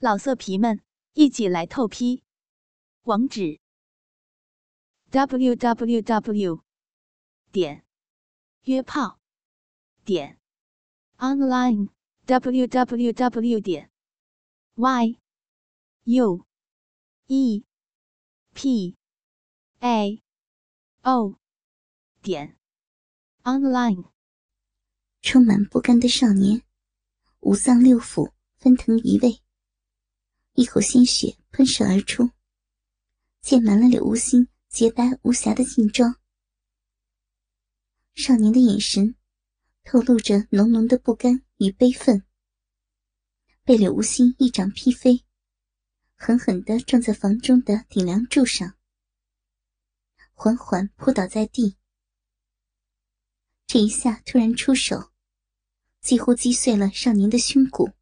老色皮们，一起来透批！网址：w w w 点约炮点 online w w w 点 y u e p a o 点 online。充满不甘的少年，五脏六腑翻腾移位。一口鲜血喷射而出，溅满了柳无心洁白无瑕的劲装。少年的眼神透露着浓浓的不甘与悲愤，被柳无心一掌劈飞，狠狠地撞在房中的顶梁柱上，缓缓扑倒在地。这一下突然出手，几乎击碎了少年的胸骨。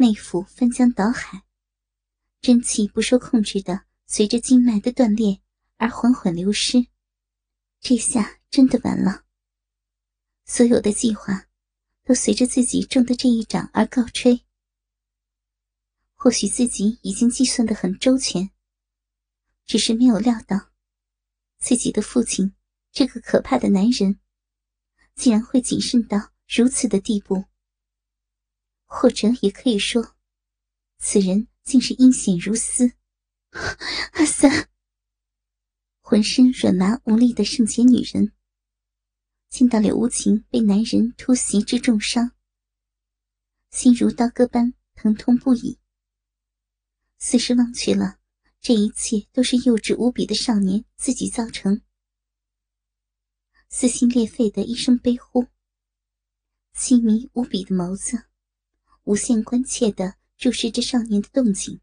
内腑翻江倒海，真气不受控制的随着经脉的断裂而缓缓流失。这下真的完了，所有的计划都随着自己中的这一掌而告吹。或许自己已经计算的很周全，只是没有料到，自己的父亲这个可怕的男人，竟然会谨慎到如此的地步。或者也可以说，此人竟是阴险如斯。阿三，浑身软麻无力的圣洁女人，见到柳无情被男人突袭致重伤，心如刀割般疼痛不已。似是忘却了这一切都是幼稚无比的少年自己造成，撕心裂肺的一声悲呼，凄迷无比的眸子。无限关切的注视着少年的动静，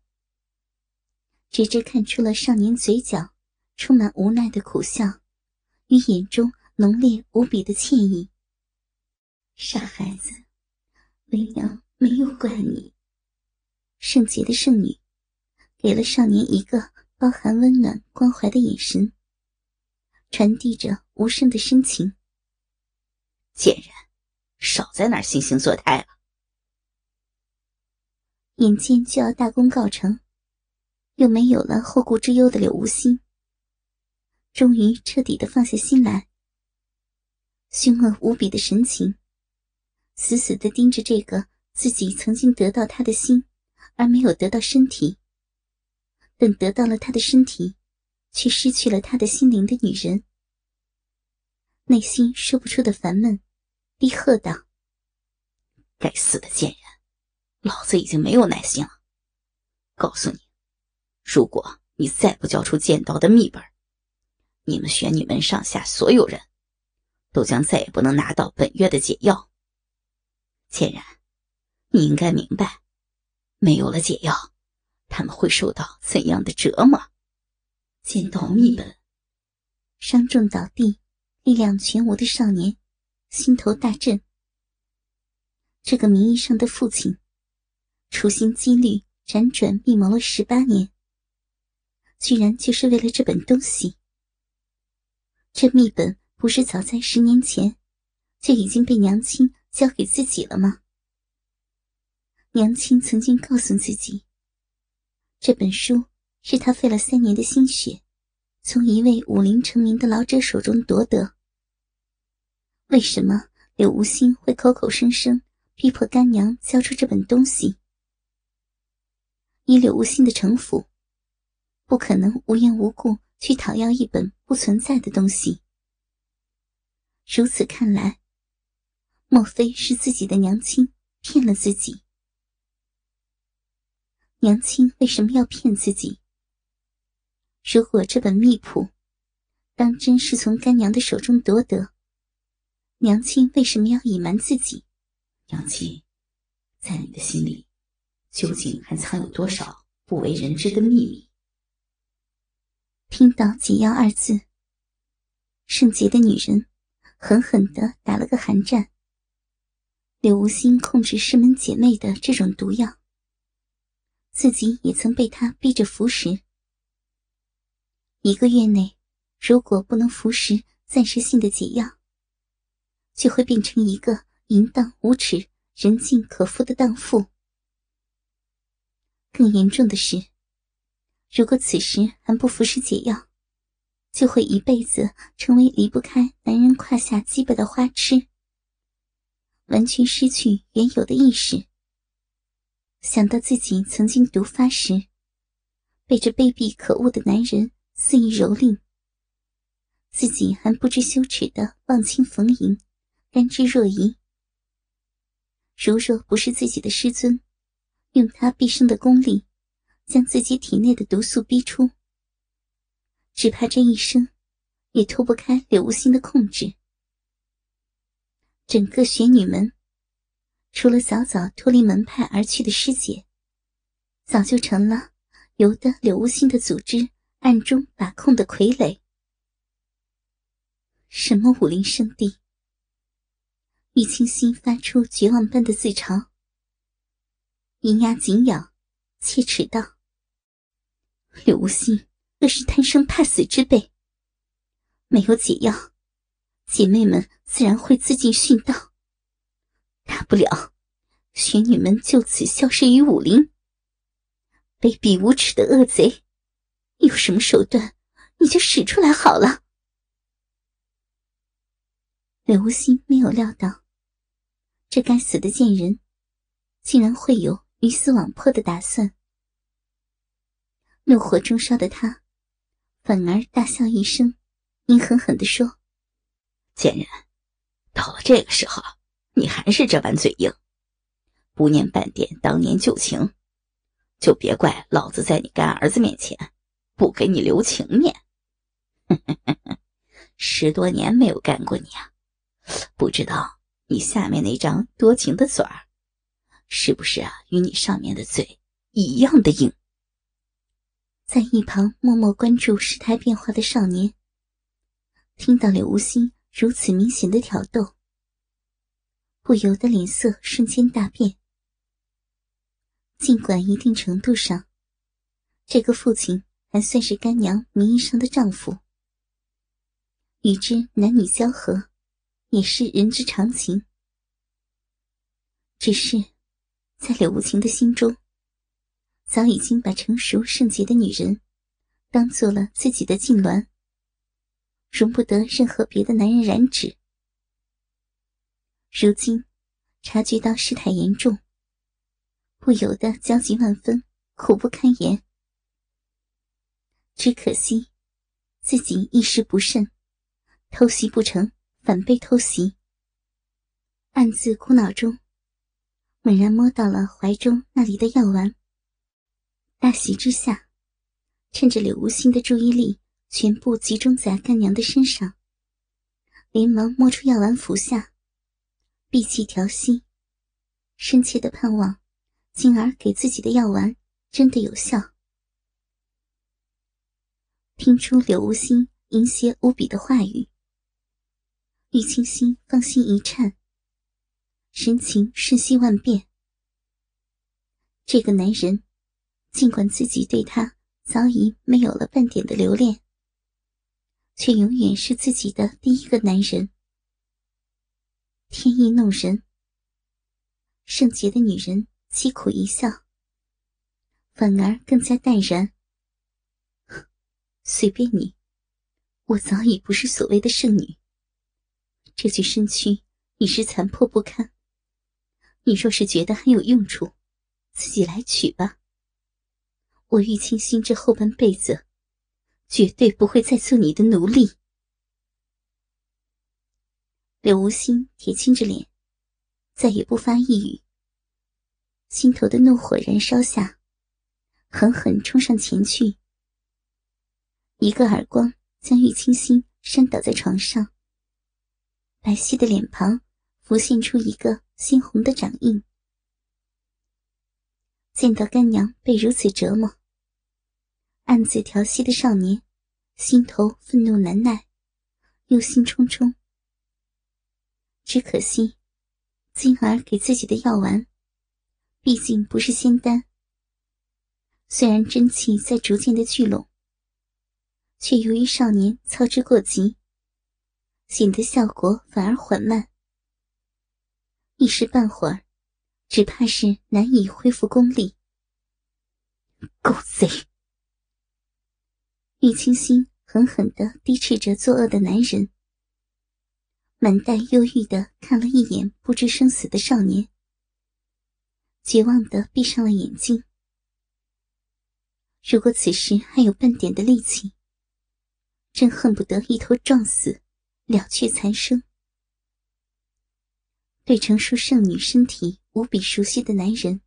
直至看出了少年嘴角充满无奈的苦笑，与眼中浓烈无比的歉意。傻孩子，为娘没有怪你。圣洁的圣女，给了少年一个包含温暖关怀的眼神，传递着无声的深情。贱人，少在那儿惺惺作态了。眼见就要大功告成，又没有了后顾之忧的柳无心，终于彻底的放下心来。凶恶无比的神情，死死的盯着这个自己曾经得到他的心而没有得到身体，等得到了他的身体，却失去了他的心灵的女人，内心说不出的烦闷，低喝道：“该死的贱人！”老子已经没有耐心了。告诉你，如果你再不交出剑道的秘本，你们玄女门上下所有人都将再也不能拿到本月的解药。倩然，你应该明白，没有了解药，他们会受到怎样的折磨。剑道秘本，伤重倒地、力量全无的少年心头大震。这个名义上的父亲。处心积虑、辗转密谋了十八年，居然就是为了这本东西。这秘本不是早在十年前就已经被娘亲交给自己了吗？娘亲曾经告诉自己，这本书是他费了三年的心血，从一位武林成名的老者手中夺得。为什么柳无心会口口声声逼迫干娘交出这本东西？以柳无心的城府，不可能无缘无故去讨要一本不存在的东西。如此看来，莫非是自己的娘亲骗了自己？娘亲为什么要骗自己？如果这本秘谱当真是从干娘的手中夺得，娘亲为什么要隐瞒自己？娘亲，在你的心里。究竟还藏有多少不为人知的秘密？听到“解药”二字，圣洁的女人狠狠的打了个寒战。柳无心控制师门姐妹的这种毒药，自己也曾被他逼着服食。一个月内，如果不能服食暂时性的解药，就会变成一个淫荡无耻、人尽可夫的荡妇。更严重的是，如果此时还不服食解药，就会一辈子成为离不开男人胯下鸡巴的花痴，完全失去原有的意识。想到自己曾经毒发时，被这卑鄙可恶的男人肆意蹂躏，自己还不知羞耻的忘情逢迎，甘之若饴。如若不是自己的师尊，用他毕生的功力，将自己体内的毒素逼出，只怕这一生也脱不开柳无心的控制。整个玄女门，除了早早脱离门派而去的师姐，早就成了由得柳无心的组织暗中把控的傀儡。什么武林圣地？玉清心发出绝望般的自嘲，银牙紧咬，切齿道：“柳无心若是贪生怕死之辈，没有解药，姐妹们自然会自尽殉道。大不了，玄女们就此消失于武林。卑鄙无耻的恶贼，有什么手段，你就使出来好了。”柳无心没有料到。这该死的贱人，竟然会有鱼死网破的打算。怒火中烧的他，反而大笑一声，阴狠狠地说：“贱人，到了这个时候，你还是这般嘴硬，不念半点当年旧情，就别怪老子在你干儿子面前不给你留情面。十多年没有干过你啊，不知道。”你下面那张多情的嘴儿，是不是啊？与你上面的嘴一样的硬。在一旁默默关注事态变化的少年，听到柳无心如此明显的挑逗，不由得脸色瞬间大变。尽管一定程度上，这个父亲还算是干娘名义上的丈夫，与之男女交合。也是人之常情，只是在柳无情的心中，早已经把成熟圣洁的女人当做了自己的禁鸾，容不得任何别的男人染指。如今察觉到事态严重，不由得焦急万分，苦不堪言。只可惜自己一时不慎，偷袭不成。反被偷袭，暗自苦恼中，猛然摸到了怀中那里的药丸。大喜之下，趁着柳无心的注意力全部集中在干娘的身上，连忙摸出药丸服下，闭气调息，深切的盼望金儿给自己的药丸真的有效。听出柳无心淫邪无比的话语。玉清心芳心一颤，神情瞬息万变。这个男人，尽管自己对他早已没有了半点的留恋，却永远是自己的第一个男人。天意弄人，圣洁的女人凄苦一笑，反而更加淡然。随便你，我早已不是所谓的圣女。这具身躯已是残破不堪，你若是觉得很有用处，自己来取吧。我玉清心这后半辈子，绝对不会再做你的奴隶。柳无心铁青着脸，再也不发一语。心头的怒火燃烧下，狠狠冲上前去，一个耳光将玉清心扇倒在床上。白皙的脸庞浮现出一个猩红的掌印。见到干娘被如此折磨，暗自调息的少年心头愤怒难耐，忧心忡忡。只可惜，金儿给自己的药丸，毕竟不是仙丹。虽然真气在逐渐的聚拢，却由于少年操之过急。显得效果反而缓慢，一时半会儿，只怕是难以恢复功力。狗贼！玉清心狠狠的低斥着作恶的男人，满带忧郁的看了一眼不知生死的少年，绝望的闭上了眼睛。如果此时还有半点的力气，真恨不得一头撞死，了却残生。对成熟剩女身体无比熟悉的男人，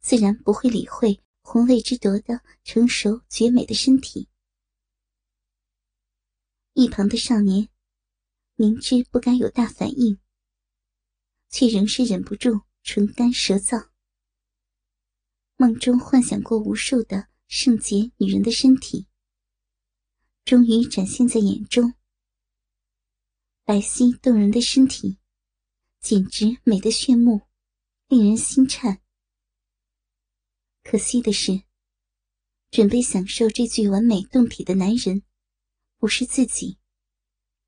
自然不会理会红卫之夺的成熟绝美的身体。一旁的少年明知不该有大反应，却仍是忍不住唇干舌燥。梦中幻想过无数的圣洁女人的身体，终于展现在眼中。白皙动人的身体。简直美得炫目，令人心颤。可惜的是，准备享受这具完美胴体的男人，不是自己，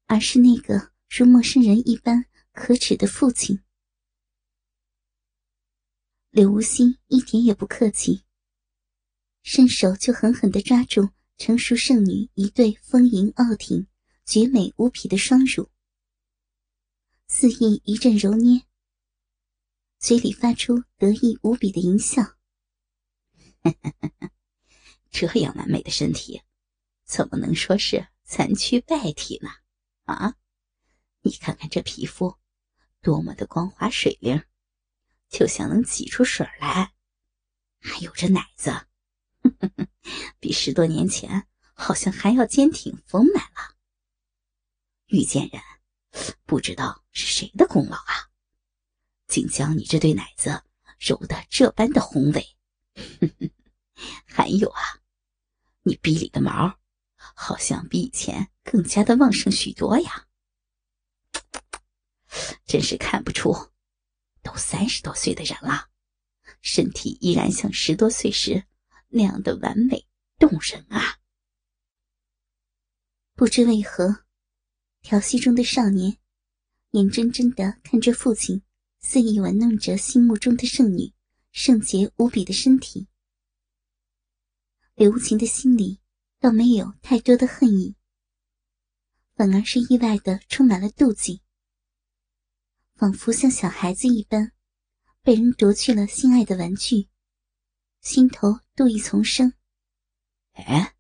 而是那个如陌生人一般可耻的父亲。柳无心一点也不客气，伸手就狠狠地抓住成熟剩女一对丰盈傲挺、绝美无匹的双乳。肆意一阵揉捏，嘴里发出得意无比的淫笑。这样完美的身体，怎么能说是残躯败体呢？啊，你看看这皮肤，多么的光滑水灵，就像能挤出水来。还有这奶子，比十多年前好像还要坚挺丰满了。遇见人。不知道是谁的功劳啊，竟将你这对奶子揉得这般的宏伟。还有啊，你逼里的毛，好像比以前更加的旺盛许多呀。真是看不出，都三十多岁的人了，身体依然像十多岁时那样的完美动人啊。不知为何。调戏中的少年，眼睁睁的看着父亲肆意玩弄着心目中的圣女圣洁无比的身体。柳无情的心里倒没有太多的恨意，反而是意外的充满了妒忌，仿佛像小孩子一般，被人夺去了心爱的玩具，心头妒意丛生。哎。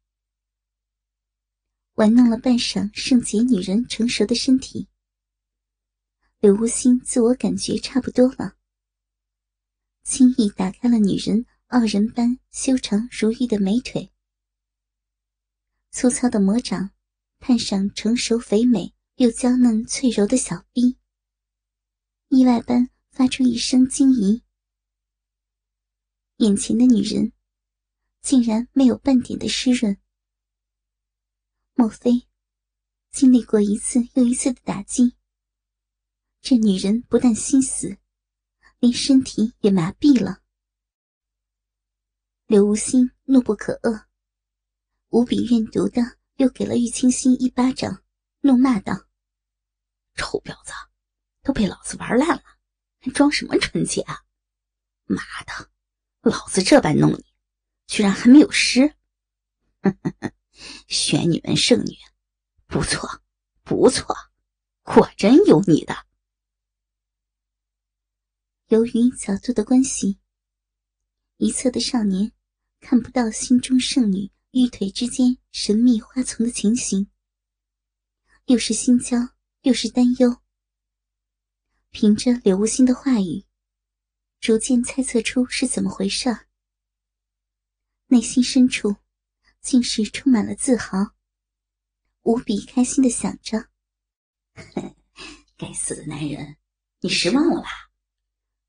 玩弄了半晌圣洁女人成熟的身体，柳无心自我感觉差不多了，轻易打开了女人傲人般修长如玉的美腿，粗糙的魔掌探上成熟肥美又娇嫩脆柔的小臂，意外般发出一声惊疑：眼前的女人竟然没有半点的湿润。莫非经历过一次又一次的打击，这女人不但心死，连身体也麻痹了。刘无心怒不可遏，无比怨毒的又给了玉清心一巴掌，怒骂道：“臭婊子，都被老子玩烂了，还装什么纯洁啊？妈的，老子这般弄你，居然还没有湿！” 选你们圣女，不错，不错，果真有你的。由于角度的关系，一侧的少年看不到心中圣女玉腿之间神秘花丛的情形，又是心焦又是担忧。凭着柳无心的话语，逐渐猜测出是怎么回事儿，内心深处。竟是充满了自豪，无比开心的想着：“ 该死的男人，你失望了吧？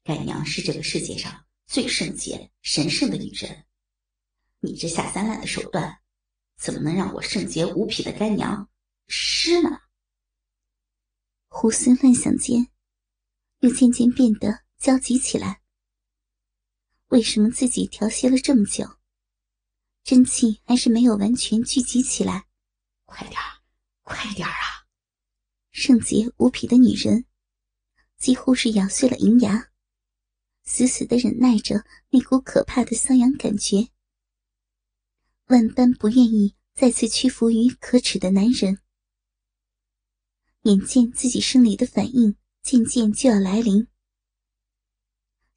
干娘是这个世界上最圣洁、神圣的女人，你这下三滥的手段，怎么能让我圣洁无匹的干娘湿呢？”胡思乱想间，又渐渐变得焦急起来。为什么自己调戏了这么久？真气还是没有完全聚集起来，快点快点啊！圣洁无匹的女人，几乎是咬碎了银牙，死死的忍耐着那股可怕的瘙痒感觉，万般不愿意再次屈服于可耻的男人。眼见自己生理的反应渐渐就要来临，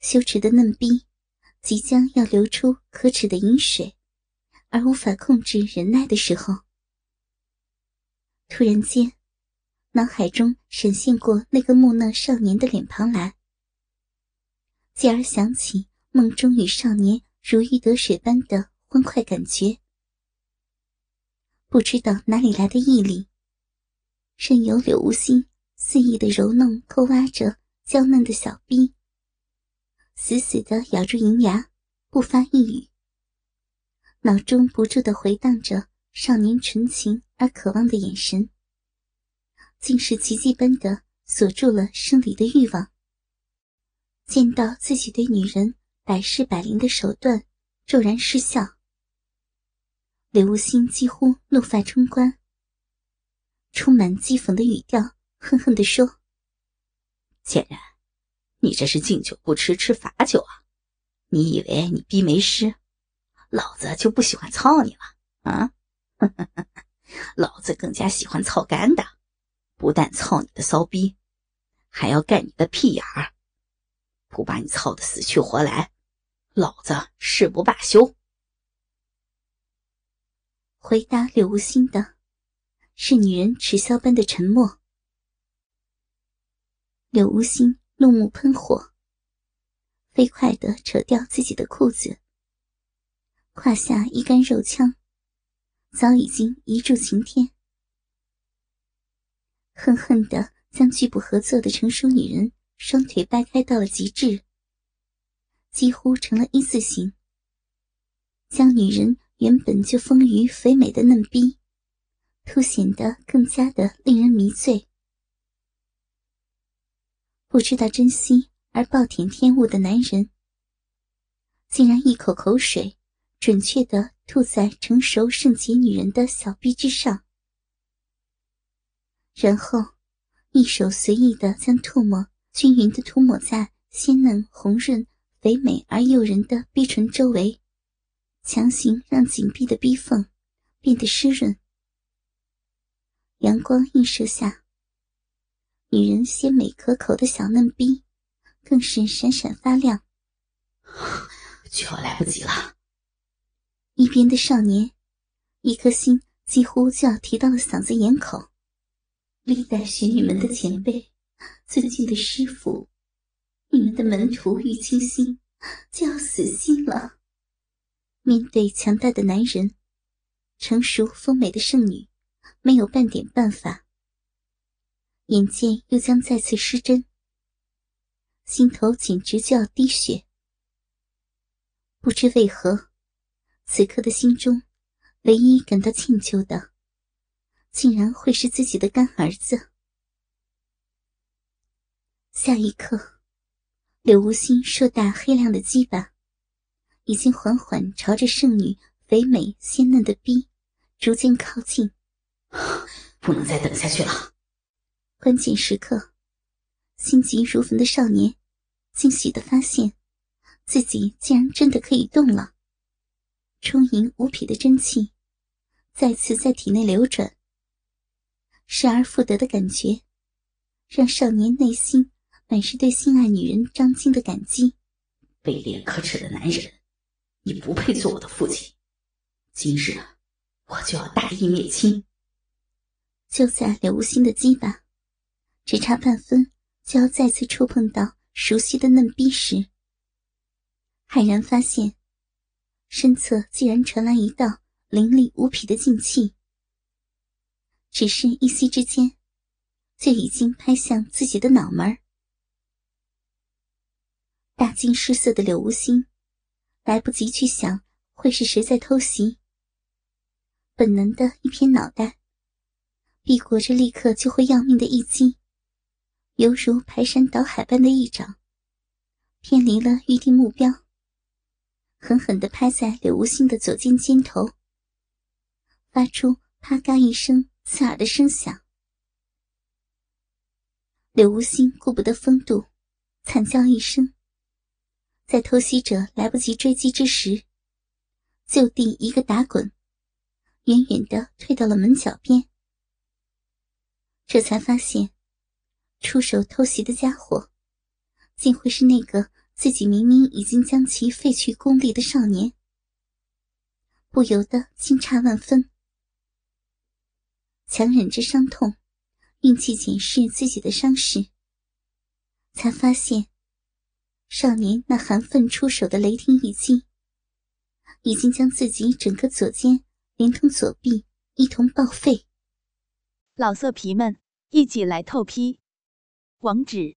羞耻的嫩逼即将要流出可耻的饮水，而无法控制忍耐的时候，突然间，脑海中闪现过那个木讷少年的脸庞来，继而想起梦中与少年如鱼得水般的欢快感觉，不知道哪里来的毅力。任由柳无心肆意的揉弄、抠挖着娇嫩的小臂，死死的咬住银牙，不发一语。脑中不住的回荡着少年纯情而渴望的眼神，竟是奇迹般的锁住了生理的欲望。见到自己对女人百试百灵的手段骤然失效，刘无心几乎怒发冲冠。充满讥讽的语调，恨恨地说：“贱人，你这是敬酒不吃吃罚酒啊！你以为你逼没湿，老子就不喜欢操你了啊？老子更加喜欢操干的，不但操你的骚逼，还要干你的屁眼儿，不把你操的死去活来，老子誓不罢休。”回答柳无心的。是女人耻笑般的沉默。柳无心怒目喷火，飞快的扯掉自己的裤子，胯下一杆肉枪早已经一柱擎天，恨恨的将拒不合作的成熟女人双腿掰开到了极致，几乎成了一字形，将女人原本就丰腴肥美的嫩逼。凸显得更加的令人迷醉。不知道珍惜而暴殄天物的男人，竟然一口口水准确的吐在成熟圣洁女人的小臂之上，然后一手随意的将唾沫均匀的涂抹在鲜嫩红润、肥美而诱人的逼唇周围，强行让紧闭的逼缝变得湿润。阳光映射下，女人鲜美可口的小嫩逼，更是闪闪发亮。就要来不及了。一边的少年，一颗心几乎就要提到了嗓子眼口。历代学女们的前辈，尊敬的师傅，你们的门徒玉清心就要死心了。面对强大的男人，成熟丰美的圣女。没有半点办法，眼见又将再次失真，心头简直就要滴血。不知为何，此刻的心中唯一感到歉疚的，竟然会是自己的干儿子。下一刻，柳无心硕大黑亮的鸡巴，已经缓缓朝着圣女肥美鲜嫩的逼逐渐靠近。不能再等下去了。关键时刻，心急如焚的少年惊喜的发现，自己竟然真的可以动了。充盈无匹的真气再次在体内流转，失而复得的感觉，让少年内心满是对心爱女人张晶的感激。卑劣可耻的男人，你不配做我的父亲。今日我就要大义灭亲。就在柳无心的鸡巴只差半分就要再次触碰到熟悉的嫩逼时，骇然发现身侧竟然传来一道凌厉无匹的劲气，只是一息之间，就已经拍向自己的脑门大惊失色的柳无心来不及去想会是谁在偷袭，本能的一偏脑袋。避过这立刻就会要命的一击，犹如排山倒海般的一掌，偏离了预定目标，狠狠地拍在柳无心的左肩肩头，发出啪嘎一声刺耳的声响。柳无心顾不得风度，惨叫一声，在偷袭者来不及追击之时，就地一个打滚，远远的退到了门角边。这才发现，出手偷袭的家伙，竟会是那个自己明明已经将其废去功力的少年，不由得惊诧万分。强忍着伤痛，运气检视自己的伤势，才发现。少年那含愤出手的雷霆一击，已经将自己整个左肩连同左臂一同报废。老色皮们，一起来透批！网址